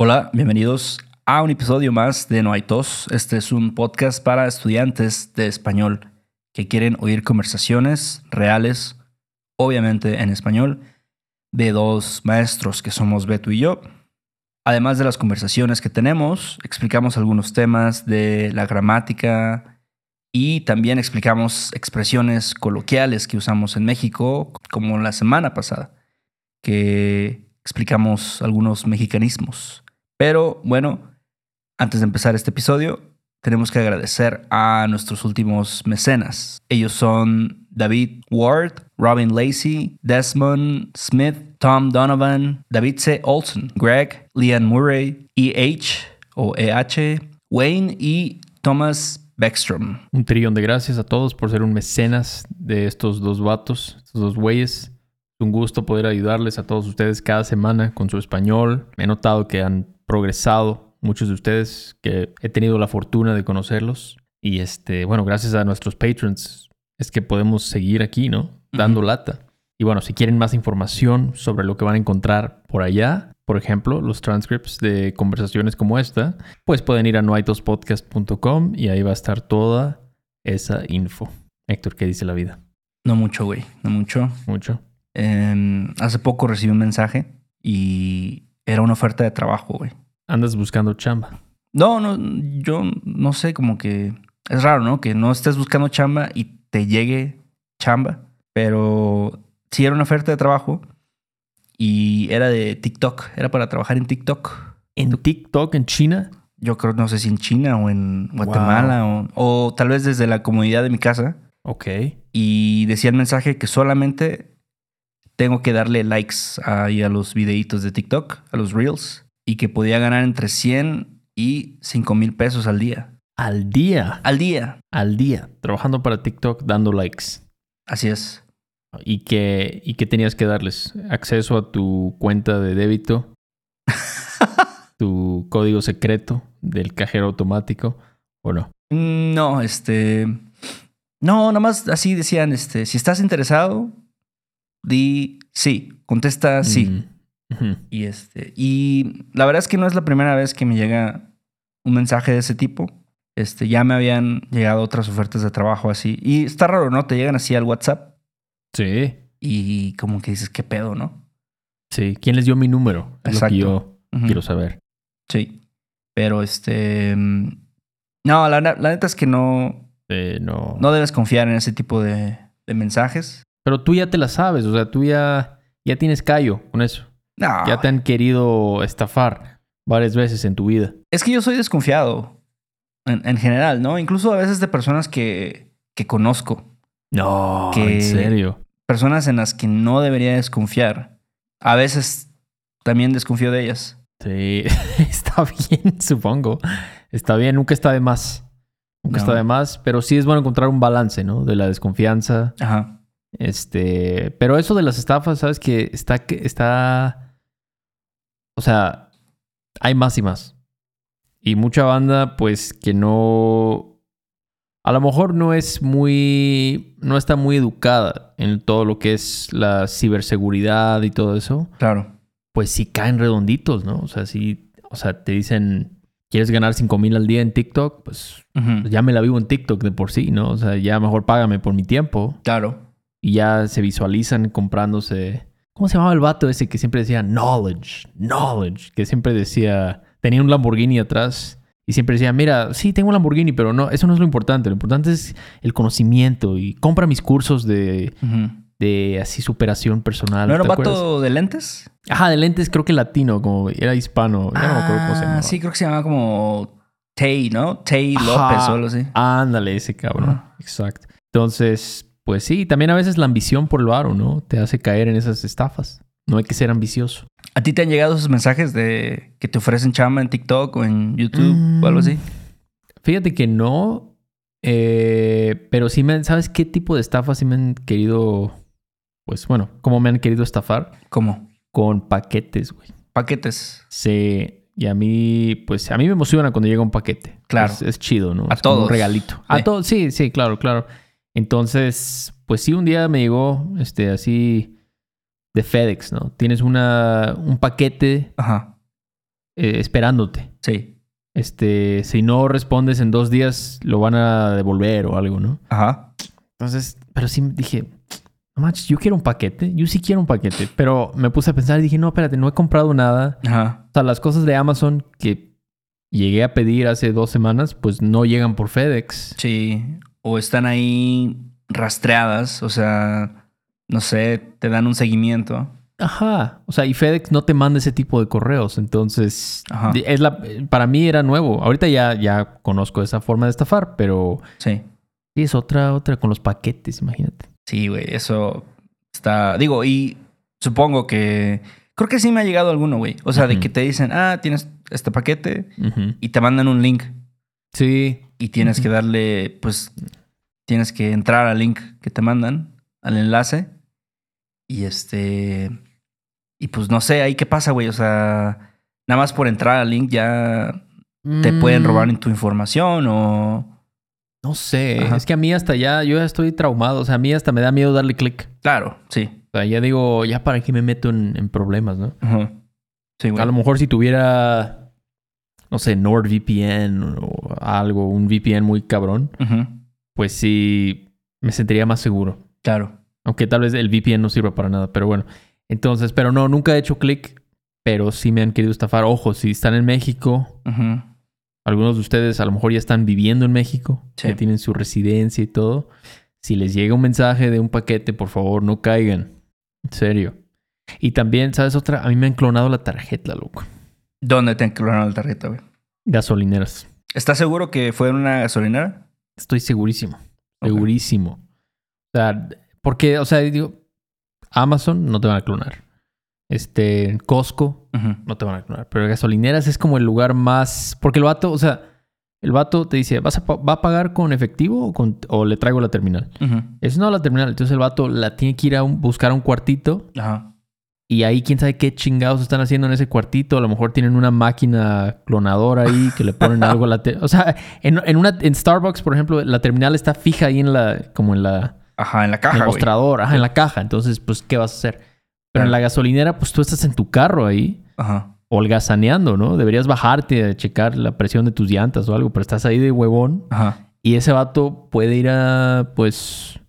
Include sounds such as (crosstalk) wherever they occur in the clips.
Hola, bienvenidos a un episodio más de No hay tos. Este es un podcast para estudiantes de español que quieren oír conversaciones reales, obviamente en español, de dos maestros que somos Beto y yo. Además de las conversaciones que tenemos, explicamos algunos temas de la gramática y también explicamos expresiones coloquiales que usamos en México, como la semana pasada, que explicamos algunos mexicanismos. Pero bueno, antes de empezar este episodio, tenemos que agradecer a nuestros últimos mecenas. Ellos son David Ward, Robin Lacey, Desmond Smith, Tom Donovan, David C. Olson, Greg, Leanne Murray, E.H. o E.H., Wayne y Thomas Beckstrom. Un trillón de gracias a todos por ser un mecenas de estos dos vatos, estos dos güeyes. Es un gusto poder ayudarles a todos ustedes cada semana con su español. He notado que han progresado muchos de ustedes, que he tenido la fortuna de conocerlos. Y este, bueno, gracias a nuestros patrons es que podemos seguir aquí, ¿no? Dando lata. Y bueno, si quieren más información sobre lo que van a encontrar por allá, por ejemplo, los transcripts de conversaciones como esta, pues pueden ir a noaitospodcast.com y ahí va a estar toda esa info. Héctor, ¿qué dice la vida? No mucho, güey, no mucho. Mucho. Eh, hace poco recibí un mensaje y era una oferta de trabajo, güey. Andas buscando chamba. No, no, yo no sé, como que es raro, ¿no? Que no estés buscando chamba y te llegue chamba, pero sí era una oferta de trabajo y era de TikTok, era para trabajar en TikTok. ¿En TikTok en China? Yo creo, no sé si en China o en Guatemala o, o tal vez desde la comodidad de mi casa. Ok. Y decía el mensaje que solamente tengo que darle likes ahí a los videitos de TikTok, a los reels, y que podía ganar entre 100 y 5 mil pesos al día. Al día. Al día. Al día. Trabajando para TikTok dando likes. Así es. ¿Y qué, ¿Y qué tenías que darles? ¿Acceso a tu cuenta de débito? (laughs) ¿Tu código secreto del cajero automático? ¿O no? No, este. No, nomás así decían, este, si estás interesado, di sí, contesta sí. Mm. Y este, y la verdad es que no es la primera vez que me llega un mensaje de ese tipo. Este, ya me habían llegado otras ofertas de trabajo así. Y está raro, ¿no? Te llegan así al WhatsApp Sí. y como que dices, ¿qué pedo, no? Sí. ¿Quién les dio mi número? Es Exacto. lo que yo quiero saber. Sí. Pero este. mm, No, la, la neta es que no, Eh, no. no debes confiar en ese tipo de, de mensajes. Pero tú ya te la sabes. O sea, tú ya, ya tienes callo con eso. No. Ya te han querido estafar varias veces en tu vida. Es que yo soy desconfiado. En, en general, ¿no? Incluso a veces de personas que, que conozco. No, Que- en serio. Personas en las que no debería desconfiar. A veces también desconfío de ellas. Sí, (laughs) está bien, supongo. Está bien, nunca está de más. Nunca No. está de más, pero sí es bueno encontrar un balance, ¿no? De la desconfianza. Ajá. Este, pero eso de las estafas, sabes que está que está o sea, hay más y más. Y mucha banda pues que no a lo mejor no es muy no está muy educada en todo lo que es la ciberseguridad y todo eso. Claro. pues sí caen redonditos, ¿no? O sea, sí, o sea, te dicen, ¿quieres ganar 5 mil al día en TikTok? Pues ya me la vivo en TikTok de por sí, ¿no? O sea, ya mejor págame por mi tiempo. Claro. Y ya se visualizan comprándose. ¿Cómo se llamaba el vato ese que siempre decía knowledge, knowledge? Que siempre decía tenía un Lamborghini atrás y siempre decía, mira, sí, tengo un Lamborghini, pero no, eso no es lo importante. Lo importante es el conocimiento y compra mis cursos de, de así superación personal. ¿No era un vato de lentes? Ajá, de lentes, creo que latino, como era hispano. Ya no me acuerdo cómo se Ah, llamaba. Sí, creo que se llamaba como Tay, ¿no? Tay. López o algo así. Ándale, ese cabrón. Ajá. Exacto. Entonces, pues sí, también a veces la ambición por el varo, ¿no? Te hace caer en esas estafas. No hay que ser ambicioso. ¿A ti te han llegado esos mensajes de que te ofrecen chamba en TikTok o en YouTube o algo así? Fíjate que no, eh, pero sí me han, ¿sabes qué tipo de estafas sí me han querido, pues bueno, cómo me han querido estafar? ¿Cómo? Con paquetes, güey. Paquetes. Sí, y a mí, pues a mí me emociona cuando llega un paquete. Claro. Es, es chido, ¿no? A Es como todos. Un regalito. A todos, sí, sí, claro, claro. Entonces, pues sí, un día me llegó, este, así de FedEx, ¿no? Tienes una, un paquete Ajá. eh, esperándote. Sí. Este, si no respondes en dos días, lo van a devolver o algo, ¿no? Ajá. Entonces, pero sí dije, no manches, yo quiero un paquete, yo sí quiero un paquete, pero me puse a pensar y dije, no, espérate, no he comprado nada. Ajá. O sea, las cosas de Amazon que llegué a pedir hace dos semanas, pues no llegan por FedEx. Sí. O están ahí rastreadas, o sea, no sé, te dan un seguimiento. Ajá. O sea, y FedEx no te manda ese tipo de correos. Entonces, Ajá. es la, para mí era nuevo. Ahorita ya, ya conozco esa forma de estafar, pero Sí. sí es otra, otra con los paquetes, imagínate. Sí, güey, eso está. Digo, y supongo que. Creo que sí me ha llegado alguno, güey. O sea, de que te dicen, ah, tienes este paquete y te mandan un link Sí. Y tienes que darle, pues, tienes que entrar al link que te mandan, al enlace. Y este. Y pues no sé, ahí qué pasa, güey. O sea, nada más por entrar al link ya te pueden Mm, robar en tu información o. No sé. Ajá. Es que a mí hasta ya, yo ya estoy traumado. O sea, a mí hasta me da miedo darle clic. Claro, sí. O sea, ya digo, ya para qué me meto en, en problemas, ¿no? Ujú. Sí, güey. A lo mejor si tuviera, no sé, NordVPN o algo, un VPN muy cabrón, pues sí me sentiría más seguro. Claro. Aunque tal vez el VPN no sirva para nada, pero bueno. Entonces, pero no, nunca he hecho clic, pero sí me han querido estafar. Ojo, si están en México, algunos de ustedes a lo mejor ya están viviendo en México, Sí. ya tienen su residencia y todo. Si les llega un mensaje de un paquete, por favor, no caigan. En serio. Y también, ¿sabes otra? A mí me han clonado la tarjeta, loco. ¿Dónde te clonaron la tarjeta, güey? Gasolineras. ¿Estás seguro que fue en una gasolinera? Estoy segurísimo. Segurísimo. O sea, porque, o sea, digo, Amazon no te van a clonar. Este, Costco no te van a clonar. Pero gasolineras es como el lugar más. Porque el vato, o sea, el vato te dice, ¿vas a, ¿va a pagar con efectivo o, con- o le traigo la terminal? Es no la terminal. Entonces el vato la tiene que ir a un- buscar a un cuartito Ajá. Y ahí quién sabe qué chingados están haciendo en ese cuartito. A lo mejor tienen una máquina clonadora ahí que le ponen algo a la... te- o sea, en, en una, en Starbucks, por ejemplo, la terminal está fija ahí en la... como en la... Ajá, en la en caja, el güey. mostrador, ajá, en la caja. Entonces, pues, ¿qué vas a hacer? Pero en la gasolinera, pues tú estás en tu carro ahí, Ajá. holgazaneando, ¿no? Deberías bajarte a checar la presión de tus llantas o algo, pero estás ahí de huevón Ajá. y ese vato puede ir a, pues,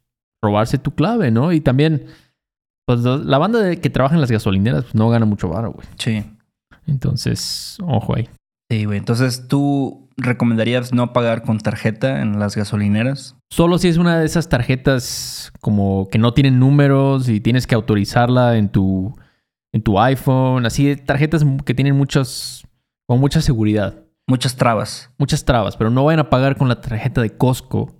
robarse tu clave, ¿no? Y también, pues, la banda de que trabaja en las gasolineras, pues, no gana mucho varo, güey. Sí. Entonces, ojo ahí. Sí, güey. Entonces, ¿tú recomendarías no pagar con tarjeta en las gasolineras? Solo si es una de esas tarjetas como que no tienen números y tienes que autorizarla en tu, en tu iPhone. Así, tarjetas que tienen muchas, con mucha seguridad. Muchas trabas. Muchas trabas, pero no vayan a pagar con la tarjeta de Costco,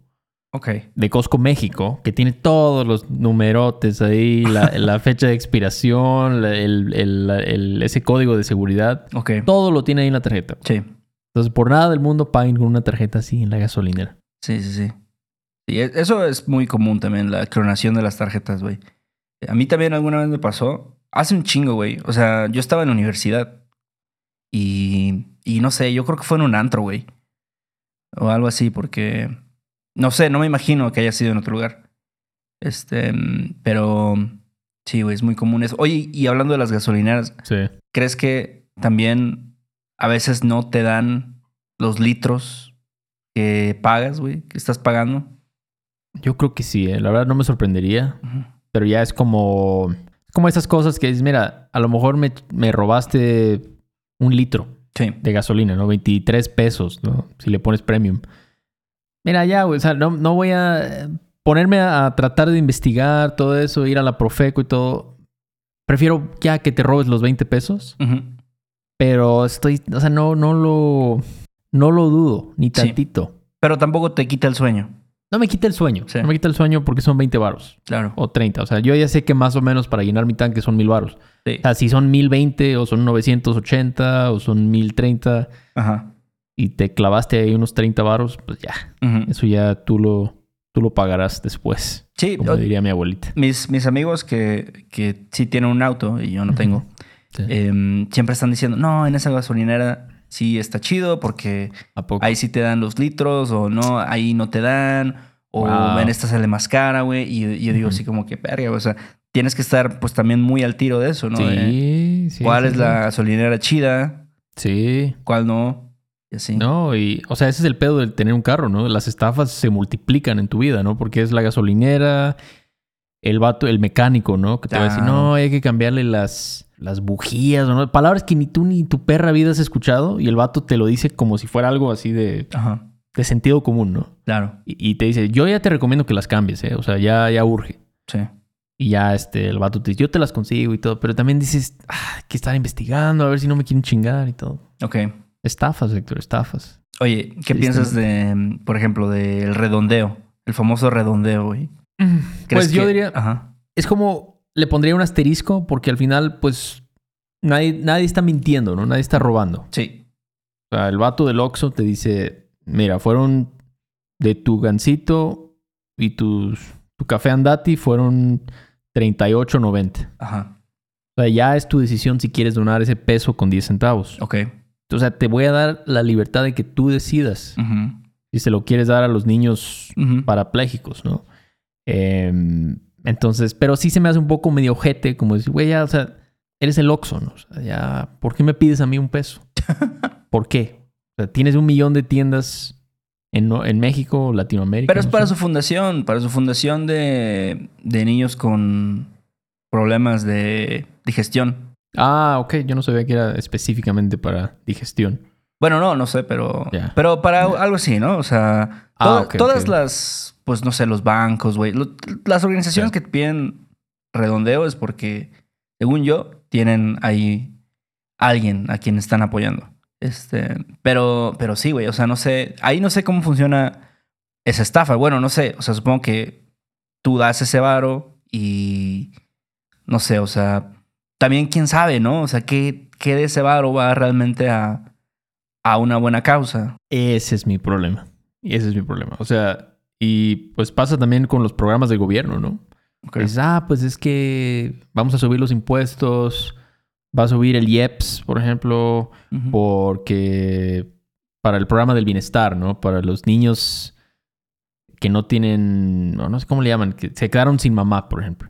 Ok. de Costco México, que tiene todos los numerotes ahí, la, (laughs) la fecha de expiración, la- el, el- el- ese código de seguridad. Ok. Todo lo tiene ahí en la tarjeta. Sí. Entonces, por nada del mundo paguen con una tarjeta así en la gasolinera. Sí, sí, sí. Sí, e- eso es muy común también, la clonación de las tarjetas, güey. A mí también alguna vez me pasó. Hace un chingo, güey. O sea, yo estaba en la universidad. Y, y no sé, yo creo que fue en un antro, güey. O algo así, porque... No sé, no me imagino que haya sido en otro lugar. Este, pero... Sí, güey, es muy común eso. Oye, y hablando de las gasolineras, Sí. ¿crees que también a veces no te dan los litros que pagas, güey? Que estás pagando. Yo creo que sí, ¿eh? la verdad no me sorprendería. Pero ya es como. Como esas cosas que dices, mira, a lo mejor me, me robaste un litro. Sí. de gasolina, ¿no? 23 pesos, ¿no? Si le pones premium. Mira, ya, güey, o sea, no, no voy a eh, ponerme a, a tratar de investigar todo eso, ir a la Profeco y todo. Prefiero ya que te robes los 20 pesos, Ujú. pero estoy, o sea, no, no lo, no lo dudo, ni tantito. Pero tampoco te quita el sueño. No me quita el sueño, Sí. no me quita el sueño porque son 20 varos Claro. o 30. O sea, yo ya sé que más o menos para llenar mi tanque son 1000 varos. Sí. O sea, si son 1020 o son 980 o son 1030 Ajá. Y te clavaste ahí unos 30 varos, pues ya, eso ya tú lo, tú lo pagarás después, Sí, como diría mi abuelita. mis, mis amigos que, que sí tienen un auto y yo no tengo, Sí. em, siempre están diciendo, no, en esa gasolinera sí está chido porque ahí sí te dan los litros o no, ahí no te dan o Wow. en esta sale más cara, güey. Y, y yo digo Ujú. así como que, verga, o sea, tienes que estar pues también muy al tiro de eso, ¿no? Sí, sí. ¿Cuál sí, es sí. la gasolinera chida? Sí. ¿Cuál no? Y así. No, y, o sea, ese es el pedo de tener un carro, ¿no? Las estafas se multiplican en tu vida, ¿no? Porque es la gasolinera, el vato, el mecánico, ¿no? Que te va a decir, no, hay que cambiarle las, las bujías, ¿no? Palabras que ni tú ni tu perra vida has escuchado y el vato te lo dice como si fuera algo así de, Ajá, de sentido común, ¿no? claro. Y, y te dice, yo ya te recomiendo que las cambies, ¿eh? O sea, ya, ya urge. Sí. Y ya este, el vato te dice, yo te las consigo y todo, pero también dices, ah, hay que estar investigando, a ver si no me quieren chingar y todo. Ok. Estafas, Héctor, estafas. Oye, ¿qué Sí, piensas de, por ejemplo, del redondeo? El famoso redondeo, güey. Pues ¿Crees yo que- diría, Ajá. es como le pondría un asterisco porque al final, pues, nadie, nadie está mintiendo, ¿no? Nadie está robando. Sí. O sea, el vato del Oxxo te dice, mira, fueron de tu gancito y tus, tu café andati fueron 38.90. Ajá. O sea, ya es tu decisión si quieres donar ese peso con 10 centavos. Ok. O sea, te voy a dar la libertad de que tú decidas si se lo quieres dar a los niños Ujú. parapléjicos, ¿no? Eh, entonces, pero sí se me hace un poco medio ojete, como decir, güey, ya, o sea, eres el Oxxo, ¿no? O sea, ya, ¿por qué me pides a mí un peso? (laughs) ¿Por qué? O sea, tienes un millón de tiendas en, México, Latinoamérica. Pero es no para sé. su fundación, para su fundación de, de niños con problemas de digestión. Ah, ok, yo no sabía que era específicamente para digestión. Bueno, no, no sé, pero. Pero para algo así, ¿no? O sea, Ah, todas las, pues no sé, los bancos, güey. lo- Las organizaciones que piden redondeo es porque, según yo, tienen ahí alguien a quien están apoyando. Este, pero, pero sí, güey. O sea, no sé. Ahí no sé cómo funciona esa estafa. Bueno, no sé. O sea, supongo que tú das ese varo y no sé, o sea, también quién sabe, ¿no? O sea, qué, qué de ese varo va realmente a, a una buena causa. Ese es mi problema. Ese es mi problema. O sea, y pues pasa también con los programas del gobierno, ¿no? Ok. Dices, ah, pues es que vamos a subir los impuestos, va a subir el IEPS, por ejemplo, porque para el programa del bienestar, ¿no? Para los niños que no tienen, no, no sé cómo le llaman, que se quedaron sin mamá, por ejemplo.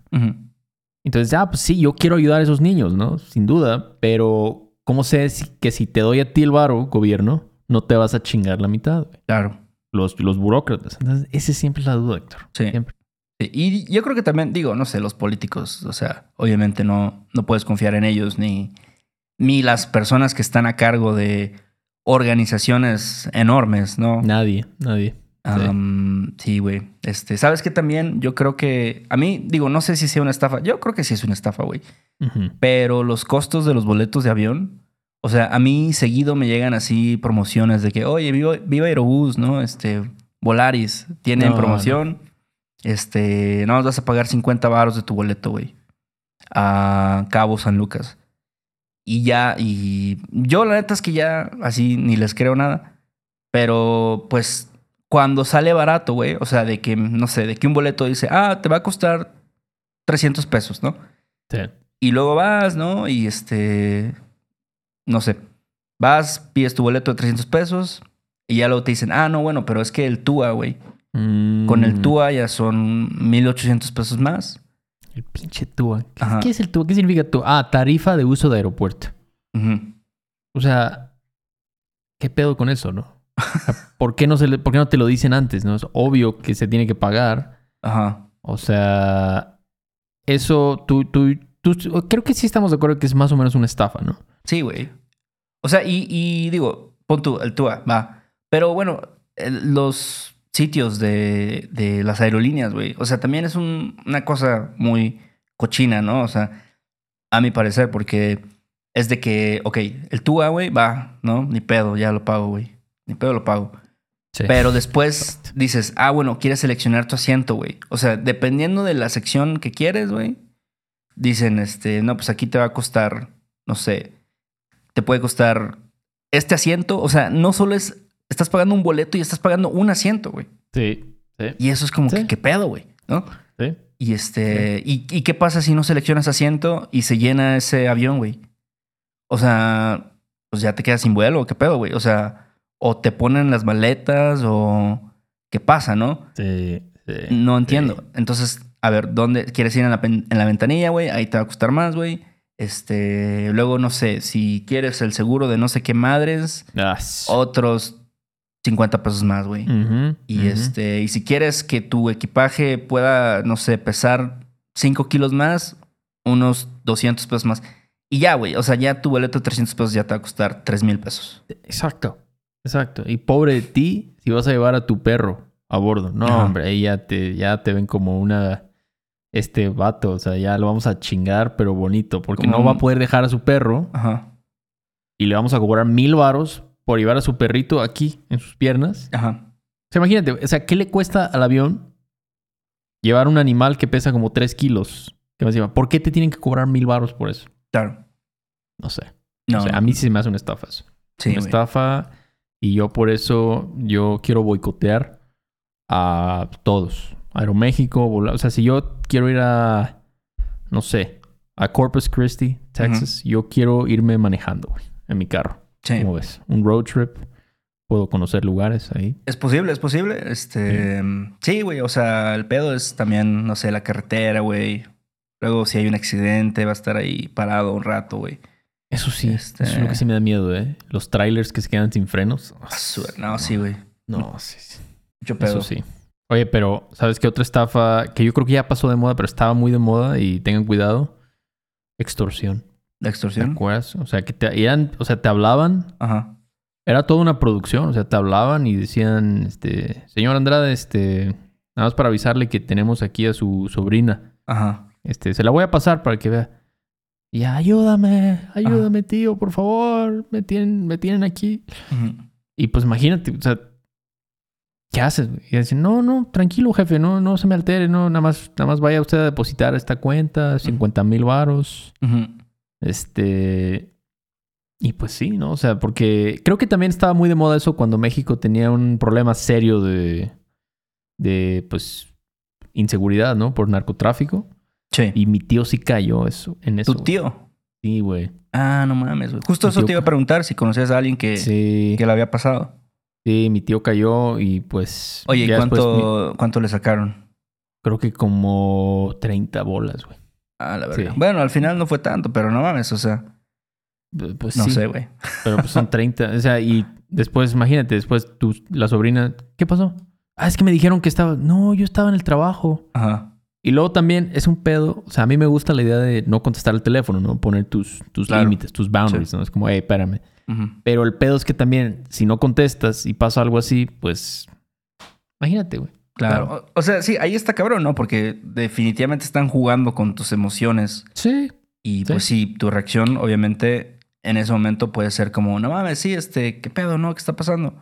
Entonces, ah, pues sí, yo quiero ayudar a esos niños, ¿no? Sin duda, pero ¿cómo sé si- que si te doy a ti el varo, gobierno, no te vas a chingar la mitad? güey? Claro. Los, los burócratas. Entonces, esa siempre es la duda, Héctor. Sí. Siempre. Sí, Y yo creo que también, digo, no sé, los políticos, o sea, obviamente no, no puedes confiar en ellos ni, ni las personas que están a cargo de organizaciones enormes, ¿no? Nadie, nadie. Sí. Güey. Este, ¿sabes qué también? Yo creo que, a mí, digo, no sé si sea una estafa. Yo creo que sí es una estafa, güey. Pero los costos de los boletos de avión, o sea, a mí seguido me llegan así promociones de que, oye, viva, viva Aerobús, ¿no? Este, Volaris, tienen No, promoción. Este, no, vas a pagar 50 baros de tu boleto, güey. A Cabo San Lucas. Y ya, y yo la neta es que ya así ni les creo nada. Pero pues cuando sale barato, güey, o sea, de que, no sé, de que un boleto dice, ah, te va a costar 300 pesos, ¿no? Sí. Y luego vas, ¿no? Y este, no sé, vas, pides tu boleto de 300 pesos y ya luego te dicen, ah, no, bueno, pero es que el TUA, güey, con el Mm, TUA ya son 1800 pesos más. El pinche TUA. ¿Qué, es el TUA? ¿Qué significa TUA? Ah, tarifa de uso de aeropuerto. Ujú. O sea, ¿qué pedo con eso, no? (laughs) ¿Por qué no, se le- por qué no te lo dicen antes? No es obvio que se tiene que pagar. Ajá. O sea, eso tú, tú, tú, creo que sí estamos de acuerdo que es más o menos una estafa, ¿no? Sí, güey. O sea, y, y digo, pon tú, el TUA, va. Pero bueno, los sitios de, de las aerolíneas, güey. O sea, también es un- una cosa muy cochina, ¿no? O sea, a mi parecer, porque es de que, ok, el TUA, güey, va, ¿no? Ni pedo, ya lo pago, güey. Ni pedo lo pago. Sí. Pero después dices, ah, bueno, quieres seleccionar tu asiento, güey. O sea, dependiendo de la sección que quieres, güey, dicen, este, no, pues aquí te va a costar, no sé, te puede costar este asiento. O sea, no solo es, estás pagando un boleto y estás pagando un asiento, güey. Sí, sí, Y eso es como Sí. que, ¿qué pedo, güey? ¿No? sí. Y este, y, ¿y qué pasa si no seleccionas asiento y se llena ese avión, güey? O sea, pues ya te quedas sin vuelo, ¿qué pedo, güey? O sea, o te ponen las maletas o qué pasa, ¿no? Sí, sí. No entiendo. Entonces, a ver, ¿dónde quieres ir en la, en la ventanilla, güey? Ahí te va a costar más, güey. Este, luego no sé, si quieres el seguro de no sé qué madres, Ah, otros 50 pesos más, güey. Y este, y si quieres que tu equipaje pueda, no sé, pesar 5 kilos más, unos 200 pesos más. Y ya, güey. O sea, ya tu boleto de 300 pesos ya te va a costar 3 mil pesos. Exacto, exacto. Y pobre de ti si vas a llevar a tu perro a bordo. No, Ajá. hombre, ahí ya te, ya te ven como una... Este vato, o sea, ya lo vamos a chingar, pero bonito, porque Como no va a poder dejar a su perro Ajá. y le vamos a cobrar mil varos por llevar a su perrito aquí en sus piernas. Ajá. O sea, imagínate, o sea, ¿qué le cuesta al avión llevar un animal que pesa como 3 kilos? ¿Qué más llama? ¿Por qué te tienen que cobrar mil varos por eso? Claro. No sé. No. O sea, a mí sí se me hace una estafa eso. sí, una güey. estafa y yo por eso yo quiero boicotear a todos. Aeroméxico, o sea, si yo quiero ir a, no sé, a Corpus Christi, Texas, yo quiero irme manejando, güey, en mi carro. Sí. ¿Cómo ves? Un road trip. Puedo conocer lugares ahí. Es posible, es posible. Este. Sí, güey. O sea, el pedo es también, no sé, la carretera, güey. Luego, si hay un accidente, va a estar ahí parado un rato, güey. Eso sí, Este- eso es lo que sí me da miedo, ¿eh? Los trailers que se quedan sin frenos. Su- No, sí, güey. No, sí, sí. Mucho pedo. Eso sí. Oye, pero ¿sabes qué otra estafa que yo creo que ya pasó de moda, pero estaba muy de moda y tengan cuidado? Extorsión. La ¿Te extorsión. acuerdas? O sea, que te, eran, o sea, te hablaban, Ajá. era toda una producción, o sea, te hablaban y decían, este, señor Andrade, este, nada más para avisarle que tenemos aquí a su sobrina. Ajá. Este, se la voy a pasar para que vea. Y ayúdame, ayúdame, tío, por favor, me tienen, me tienen aquí. Y pues imagínate, o sea, ¿qué haces? Y dicen, no, no, tranquilo, jefe, no, no se me altere, no, nada más, nada más vaya usted a depositar esta cuenta, 50 mil varos. Este. Y pues sí, ¿no? O sea, porque creo que también estaba muy de moda eso cuando México tenía un problema serio de. de, pues, inseguridad, ¿no? Por narcotráfico. Sí. Y mi tío sí cayó eso, en eso. ¿Tu tío? Sí, güey. Ah, no mames, güey. Justo Mi eso tío te iba a preguntar si conocías a alguien que, Sí. que le había pasado. Sí, mi tío cayó y pues. Oye, ¿y después cuánto, cuánto le sacaron? creo que como 30 bolas, güey. Ah, la verdad. Sí. Bueno, al final no fue tanto, pero no mames, o sea, Pues no sí, sé, güey. Pero pues son 30. O sea, y después, imagínate, después tu, la sobrina. ¿Qué pasó? Ah, es que me dijeron que estaba. No, yo estaba en el trabajo. Ajá. Y luego también es un pedo. O sea, a mí me gusta la idea de no contestar el teléfono, ¿no? Poner tus, tus Claro. límites, tus boundaries, Sí. ¿no? Es como, hey, espérame. Pero el pedo es que también, si no contestas y pasa algo así, pues. Imagínate, güey. Claro. O, o sea, sí, ahí está cabrón, ¿no? Porque definitivamente están jugando con tus emociones. Sí. Y Sí. pues sí, tu reacción, obviamente, en ese momento puede ser como, no mames, sí, este, ¿qué pedo, no? ¿Qué está pasando?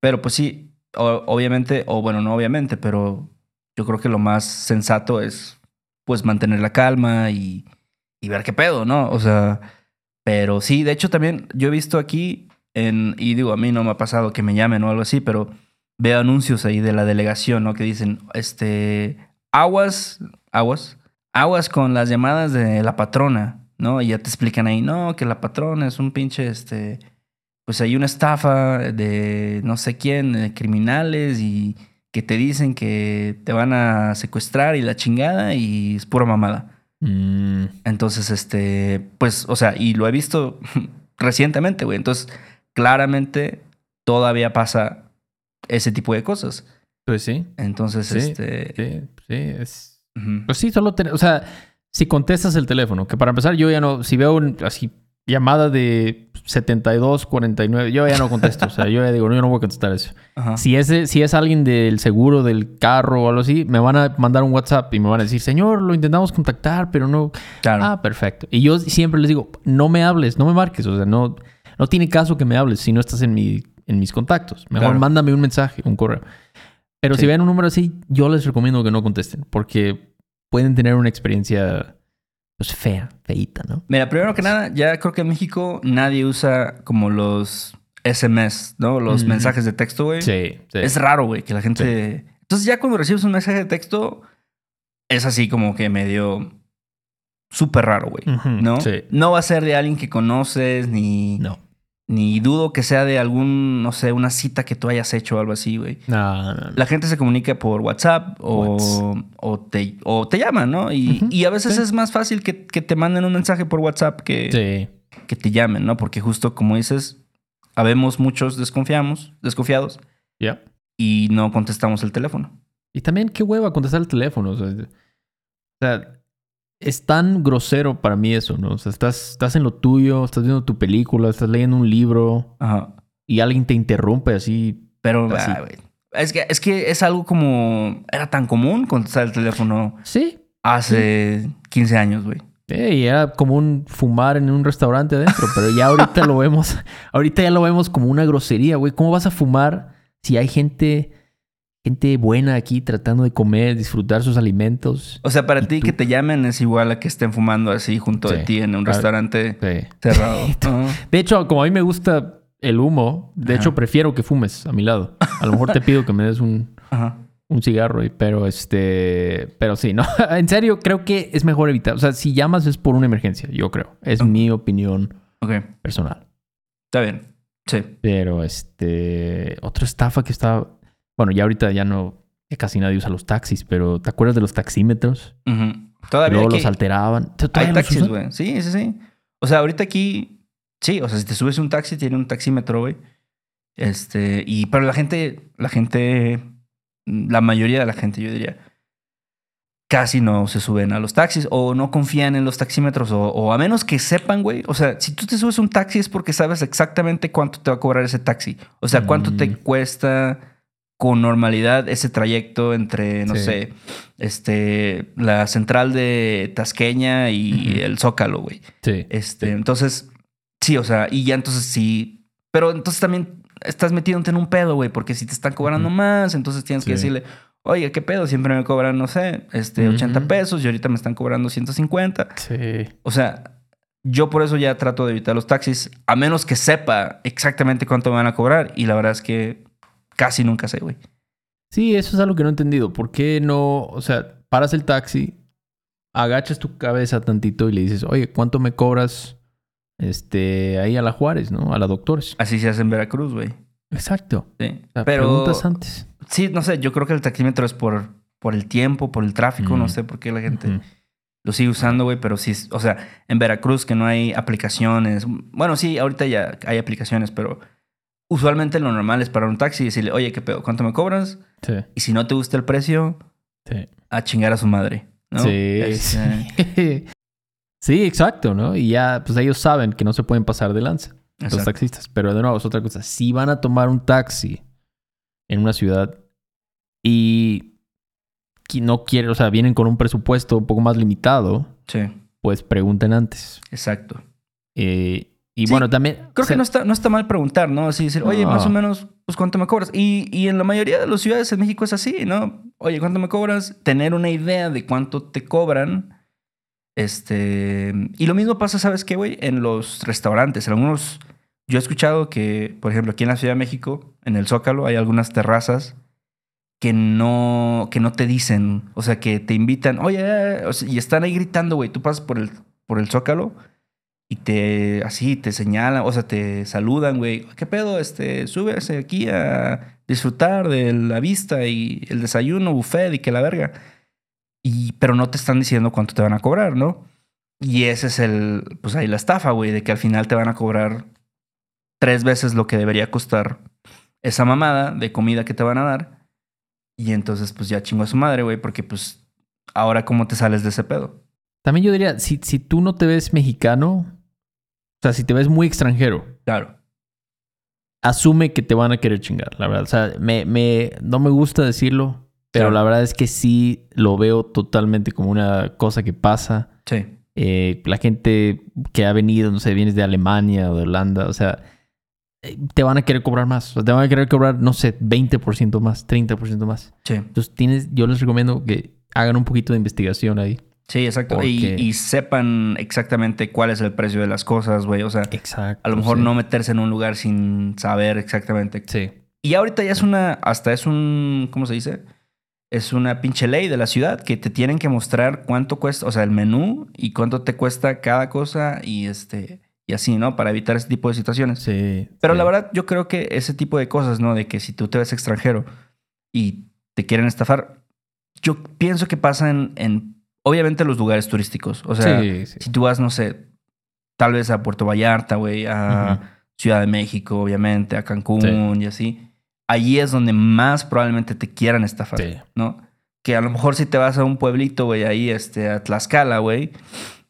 Pero pues sí, o- obviamente, o bueno, no obviamente, pero yo creo que lo más sensato es, pues, mantener la calma y, y ver qué pedo, ¿no? O sea, pero sí, de hecho también yo he visto aquí, en, y digo, a mí no me ha pasado que me llamen o algo así, pero veo anuncios ahí de la delegación, ¿no? Que dicen, este, aguas, aguas, aguas con las llamadas de la patrona, ¿no? Y ya te explican ahí, no, que la patrona es un pinche, este, pues hay una estafa de no sé quién, de criminales y que te dicen que te van a secuestrar y la chingada y es pura mamada. Mm, Entonces, este, pues, o sea, y lo he visto (laughs) recientemente, güey. Entonces, claramente todavía pasa ese tipo de cosas. pues sí. Entonces, Sí, este... Sí, sí. Es. Pues sí, solo tener, o sea, si contestas el teléfono, que para empezar yo ya no, si veo un- así llamada de 72, 49. Yo ya no contesto. o sea, yo ya digo, no, yo no voy a contestar eso. Ajá. Si es, si es alguien del seguro del carro o algo así, me van a mandar un WhatsApp y me van a decir, señor, lo intentamos contactar, pero no. Claro. Ah, perfecto. Y yo siempre les digo, no me hables, no me marques. O sea, no, no tiene caso que me hables si no estás en, mi, en mis contactos. Mejor Claro. mándame un mensaje, un correo. Pero Sí. si ven un número así, yo les recomiendo que no contesten porque pueden tener una experiencia pues fea, feíta, ¿no? Mira, primero que nada, ya creo que en México nadie usa como los SMS, ¿no? Los Mm. mensajes de texto, güey. Sí, sí. Es raro, güey, que la gente... Entonces ya cuando recibes un mensaje de texto, es así como que medio... Súper raro, güey. ¿No? sí. No va a ser de alguien que conoces, ni... No. Ni dudo que sea de algún, no sé, una cita que tú hayas hecho o algo así, güey. No, no, no. La gente se comunica por WhatsApp o, Whats. o, te, o te llaman, ¿no? Y, y a veces sí. es más fácil que, que te manden un mensaje por WhatsApp que, Sí. que te llamen, ¿no? Porque justo como dices, habemos muchos desconfiamos, desconfiados Ya. y no contestamos el teléfono. Y también qué hueva contestar el teléfono. O sea, es tan grosero para mí eso, ¿no? O sea, estás, estás en lo tuyo, estás viendo tu película, estás leyendo un libro Ajá. y alguien te interrumpe así. Pero, Así. ah, güey, es, que, es que es algo como... Era tan común contestar el teléfono Sí. hace 15 años, güey. Eh, y era como un fumar en un restaurante adentro, (laughs) pero ya ahorita lo vemos, ahorita ya lo vemos como una grosería, güey. ¿Cómo vas a fumar si hay gente, gente buena aquí tratando de comer, disfrutar sus alimentos? O sea, para ¿Y ti tú? que te llamen es igual a que estén fumando así junto de Sí. ti en un restaurante Sí. cerrado. (laughs) De hecho, como a mí me gusta el humo, de Ajá. hecho prefiero que fumes a mi lado. A lo mejor te pido que me des un, Ajá. un cigarro, pero este, pero sí, no, (laughs) en serio creo que es mejor evitar. O sea, si llamas es por una emergencia, yo creo. Es mi opinión personal. está bien. Sí. Pero este, otra estafa que estaba, bueno, ya ahorita ya no, ya casi nadie usa los taxis, pero ¿te acuerdas de los taxímetros? Ujú. Todavía Luego aquí los alteraban. hay ¿Todavía los taxis, güey. Sí, sí, sí. O sea, ahorita aquí, sí, o sea, si te subes un taxi, tiene un taxímetro, güey. Este, y, pero la gente, la gente, la mayoría de la gente, yo diría, casi no se suben a los taxis o no confían en los taxímetros o, o a menos que sepan, güey. O sea, si tú te subes a un taxi es porque sabes exactamente cuánto te va a cobrar ese taxi. O sea, cuánto te Mm. cuesta con normalidad ese trayecto entre, no Sí. sé, este, la central de Tasqueña y el Zócalo, güey. Sí. Este, entonces, sí, o sea, y ya entonces sí. Pero entonces también estás metiéndote en un pedo, güey, porque si te están cobrando más, entonces tienes que decirle, oye, ¿qué pedo? Siempre me cobran, no sé, este, 80 Ujú. pesos y ahorita me están cobrando 150. Sí. O sea, yo por eso ya trato de evitar los taxis, a menos que sepa exactamente cuánto me van a cobrar. Y la verdad es que casi nunca sé, güey. Sí, eso es algo que no he entendido. ¿Por qué no, o sea, paras el taxi, agachas tu cabeza tantito y le dices, oye, ¿cuánto me cobras este, ahí a la Juárez, ¿no? A la Doctores. Así se hace en Veracruz, güey. Exacto. Sí. O sea, Pero preguntas antes. sí, no sé, yo creo que el taxímetro es por, por el tiempo, por el tráfico, no sé por qué la gente lo sigue usando, güey, pero sí, o sea, en Veracruz que no hay aplicaciones. Bueno, sí, ahorita ya hay aplicaciones, pero usualmente lo normal es parar un taxi y decirle, oye, ¿qué pedo? ¿Cuánto me cobras? Sí, Y si no te gusta el precio, sí. a chingar a su madre. ¿no? Sí, Este, sí. (laughs) Sí, exacto, ¿no? Y ya, pues ellos saben que no se pueden pasar de lanza, los taxistas. Pero de nuevo, es otra cosa. Si van a tomar un taxi en una ciudad y no quieren, o sea, vienen con un presupuesto un poco más limitado, Sí, pues pregunten antes. exacto. Eh, y Sí, bueno, también... Creo o sea, que no está, no está mal preguntar, ¿no? Así decir, oye, No. más o menos, pues cuánto me cobras. Y, y en la mayoría de las ciudades en México es así, ¿no? Oye, ¿cuánto me cobras? Tener una idea de cuánto te cobran. Este. Y lo mismo pasa, ¿sabes qué, güey? En los restaurantes. En algunos. Yo he escuchado que, por ejemplo, aquí en la Ciudad de México, en el Zócalo, hay algunas terrazas que no, que no te dicen. O sea, que te invitan, oye, eh", y están ahí gritando, güey. Tú pasas por el, por el Zócalo y te así te señalan, o sea, te saludan, güey. ¿Qué pedo? Este, súbese aquí a disfrutar de la vista y el desayuno, buffet y que la verga. Y, pero no te están diciendo cuánto te van a cobrar, ¿no? Y ese es el, pues ahí la estafa, güey, de que al final te van a cobrar tres veces lo que debería costar esa mamada de comida que te van a dar. Y entonces, pues ya chingo a su madre, güey, porque pues ahora cómo te sales de ese pedo. También yo diría, si, si tú no te ves mexicano, O sea, si te ves muy extranjero, Claro. asume que te van a querer chingar, la verdad. O sea, me, me, no me gusta decirlo, pero Claro. la verdad es que sí lo veo totalmente como una cosa que pasa. Sí. Eh, la gente que ha venido, no sé, vienes de Alemania o de Holanda, o sea, eh, te van a querer cobrar más. O sea, te van a querer cobrar, no sé, 20% más, 30% más. Sí. Entonces, tienes, yo les recomiendo que hagan un poquito de investigación ahí. Sí, exacto. Porque- Y, y sepan exactamente cuál es el precio de las cosas, güey. O sea, Exacto. a lo mejor sí. no meterse en un lugar sin saber exactamente. Sí. Y ahorita ya es una, hasta es un, ¿cómo se dice? Es una pinche ley de la ciudad que te tienen que mostrar cuánto cuesta, o sea, el menú y cuánto te cuesta cada cosa y este, y así, ¿no? Para evitar ese tipo de situaciones. Sí. Pero sí. la verdad, yo creo que ese tipo de cosas, ¿no? De que si tú te ves extranjero y te quieren estafar, yo pienso que pasa en, en obviamente, los lugares turísticos. O sea, Sí, sí. si tú vas, no sé, tal vez a Puerto Vallarta, güey, a. Ciudad de México, obviamente, a Cancún Sí. y así, allí es donde más probablemente te quieran estafar. ¿no? Que a lo mejor si te vas a un pueblito, güey, ahí, este, a Tlaxcala, güey,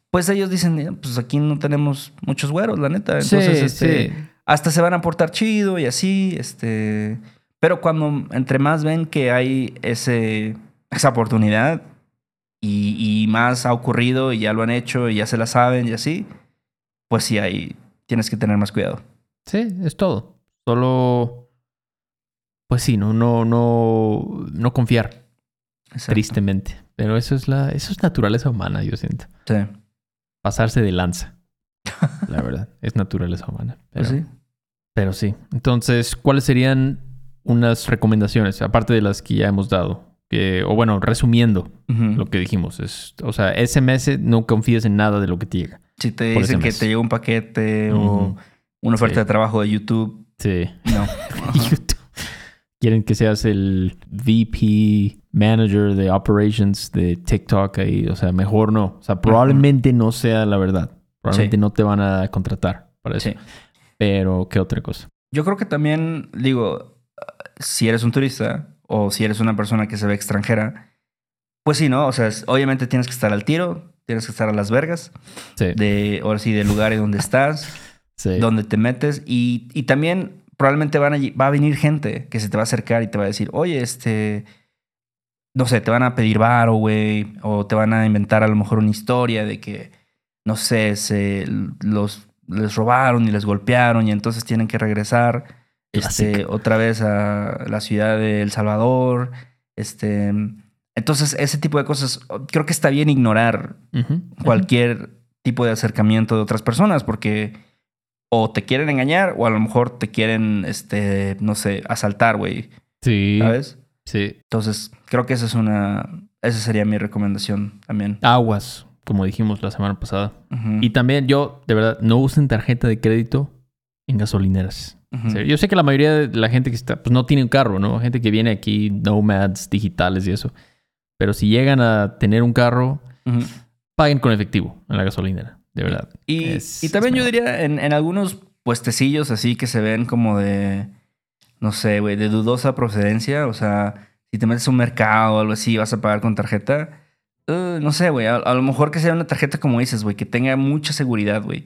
pues ellos dicen, "Eh, pues aquí no tenemos muchos güeros, la neta. Entonces, este, hasta se van a portar chido y así, este... Pero cuando entre más ven que hay ese, esa oportunidad y, y más ha ocurrido y ya lo han hecho y ya se la saben y así, pues sí, ahí tienes que tener más cuidado. Sí, es todo. Solo, pues sí, no, no, no, no confiar, Exacto. tristemente. Pero eso es la, eso es naturaleza humana, yo siento. Sí. Pasarse de lanza. La verdad, (laughs) es naturaleza humana. Pero, Pues sí. pero sí. Entonces, ¿cuáles serían unas recomendaciones, aparte de las que ya hemos dado? Que, o bueno, resumiendo lo que dijimos, es, o sea, SMS no confíes en nada de lo que te llega. Si te dicen que te llega un paquete o una oferta Sí. de trabajo de YouTube, Sí. no. (laughs) YouTube. Quieren que seas el VP Manager de Operations de TikTok ahí. O sea, mejor no. O sea, probablemente no sea la verdad. Probablemente Sí. no te van a contratar para eso. Sí. Pero, ¿qué otra cosa? Yo creo que también, digo, si eres un turista o si eres una persona que se ve extranjera, pues sí, ¿no? O sea, es- obviamente tienes que estar al tiro, tienes que estar a las vergas, Sí. de, ahora sí, del lugar en donde estás, (laughs) sí. donde te metes y, y también probablemente van a, va a venir gente que se te va a acercar y te va a decir, oye, este, no sé, te van a pedir varo, güey, o te van a inventar a lo mejor una historia de que, no sé, se los les robaron y les golpearon y entonces tienen que regresar este, otra vez a la ciudad de El Salvador. Este, entonces, ese tipo de cosas, creo que está bien ignorar cualquier tipo de acercamiento de otras personas porque o te quieren engañar o a lo mejor te quieren, este, no sé, asaltar, güey, Sí. ¿sabes? Sí. Entonces, creo que esa es una, esa sería mi recomendación también. Aguas, como dijimos la semana pasada. Y también yo, de verdad, no usen tarjeta de crédito en gasolineras. Yo sé que la mayoría de la gente que está, pues no tiene un carro, ¿no? Gente que viene aquí, nomads digitales y eso. Pero si llegan a tener un carro, paguen con efectivo en la gasolinera, de verdad. Y, Es- y también yo diría en, en algunos puestecillos así que se ven como de, no sé, güey, de dudosa procedencia. O sea, si te metes a un mercado o algo así y vas a pagar con tarjeta, eh, no sé, güey, a, a lo mejor que sea una tarjeta como dices, güey, que tenga mucha seguridad, güey.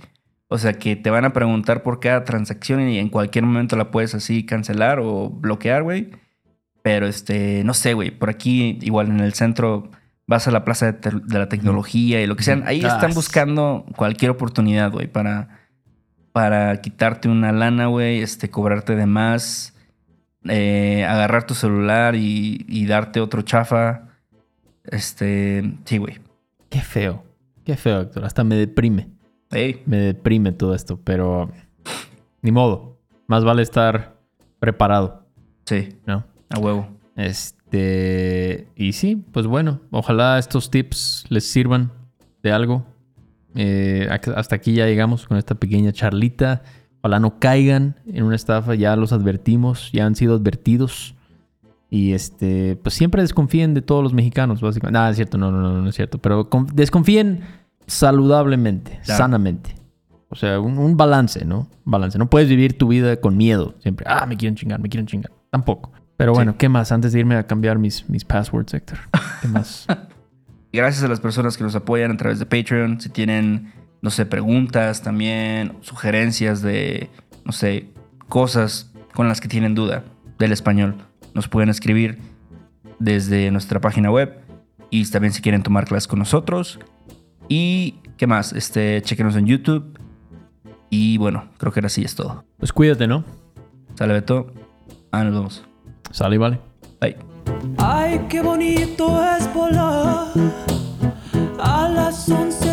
O sea, que te van a preguntar por cada transacción y en cualquier momento la puedes así cancelar o bloquear, güey. Pero este, no sé, güey, por aquí igual en el centro vas a la plaza de, la tecnología y lo que sean. Ahí Ah, están sí. buscando cualquier oportunidad, güey, para, para quitarte una lana, güey, este, cobrarte de más, eh, agarrar tu celular y, y darte otro chafa. Este, sí, güey. Qué feo. Qué feo, Héctor. Hasta me deprime. Me deprime todo esto, pero ni modo. Más vale estar preparado, sí, ¿no? a huevo. Este, y sí, pues bueno, ojalá estos tips les sirvan de algo. Eh, hasta aquí ya llegamos con esta pequeña charlita. Ojalá no caigan en una estafa, ya los advertimos, ya han sido advertidos. Y este, pues siempre desconfíen de todos los mexicanos, básicamente. Nada, es cierto, no, no, no, no es cierto. Pero con- desconfíen saludablemente, Claro. sanamente. O sea, un, un balance, ¿no? Balance. No puedes vivir tu vida con miedo. Siempre, ah, me quieren chingar, me quieren chingar. Tampoco. Pero Sí. bueno, ¿qué más? Antes de irme a cambiar mis, mis passwords, Héctor. ¿Qué más? (laughs) Gracias a las personas que nos apoyan a través de Patreon. Si tienen no sé, preguntas también, sugerencias de, no sé, cosas con las que tienen duda del español. Nos pueden escribir desde nuestra página web y también si quieren tomar clases con nosotros. Y qué más, este, chequenos en YouTube. Y bueno, creo que ahora sí es todo. Pues cuídate, ¿no? Sale Beto. Ah, nos vemos. Sale y vale. Bye. Ay, qué bonito es volar a las 11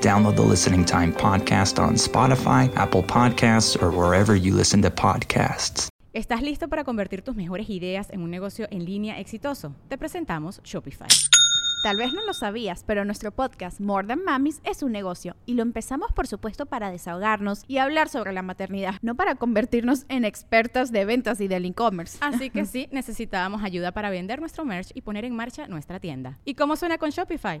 Download the Listening Time Podcast on Spotify, Apple Podcasts, or wherever you listen to podcasts. ¿Estás listo para convertir tus mejores ideas en un negocio en línea exitoso? Te presentamos Shopify. Tal vez no lo sabías, pero nuestro podcast More Than Mamis es un negocio y lo empezamos por supuesto para desahogarnos y hablar sobre la maternidad, no para convertirnos en expertas de ventas y del e-commerce. Así que (laughs) sí, necesitábamos ayuda para vender nuestro merch y poner en marcha nuestra tienda. ¿Y cómo suena con Shopify?